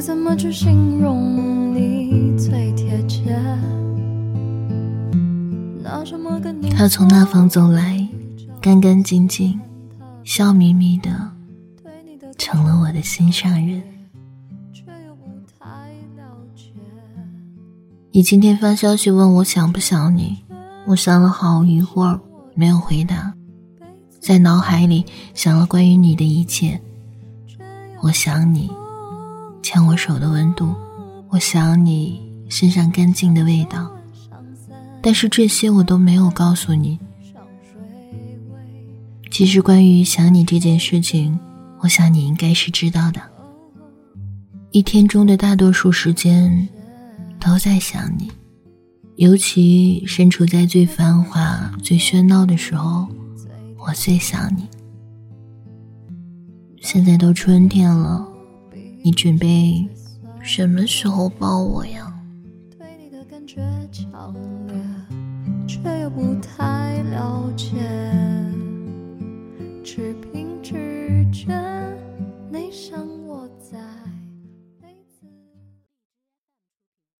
该怎么去形容你最贴切？他从那方走来，干干净净，笑眯眯的，成了我的心上人。你今天发消息问我想不想你，我想了好一会儿，没有回答，在脑海里想了关于你的一切。我想你，牵我手的温度，我想你身上干净的味道。但是这些我都没有告诉你。其实关于想你这件事情，我想你应该是知道的。一天中的大多数时间，都在想你，尤其身处在最繁华、最喧闹的时候，我最想你。现在都春天了，你准备什么时候抱我呀？对你的感觉强烈却又不太了解。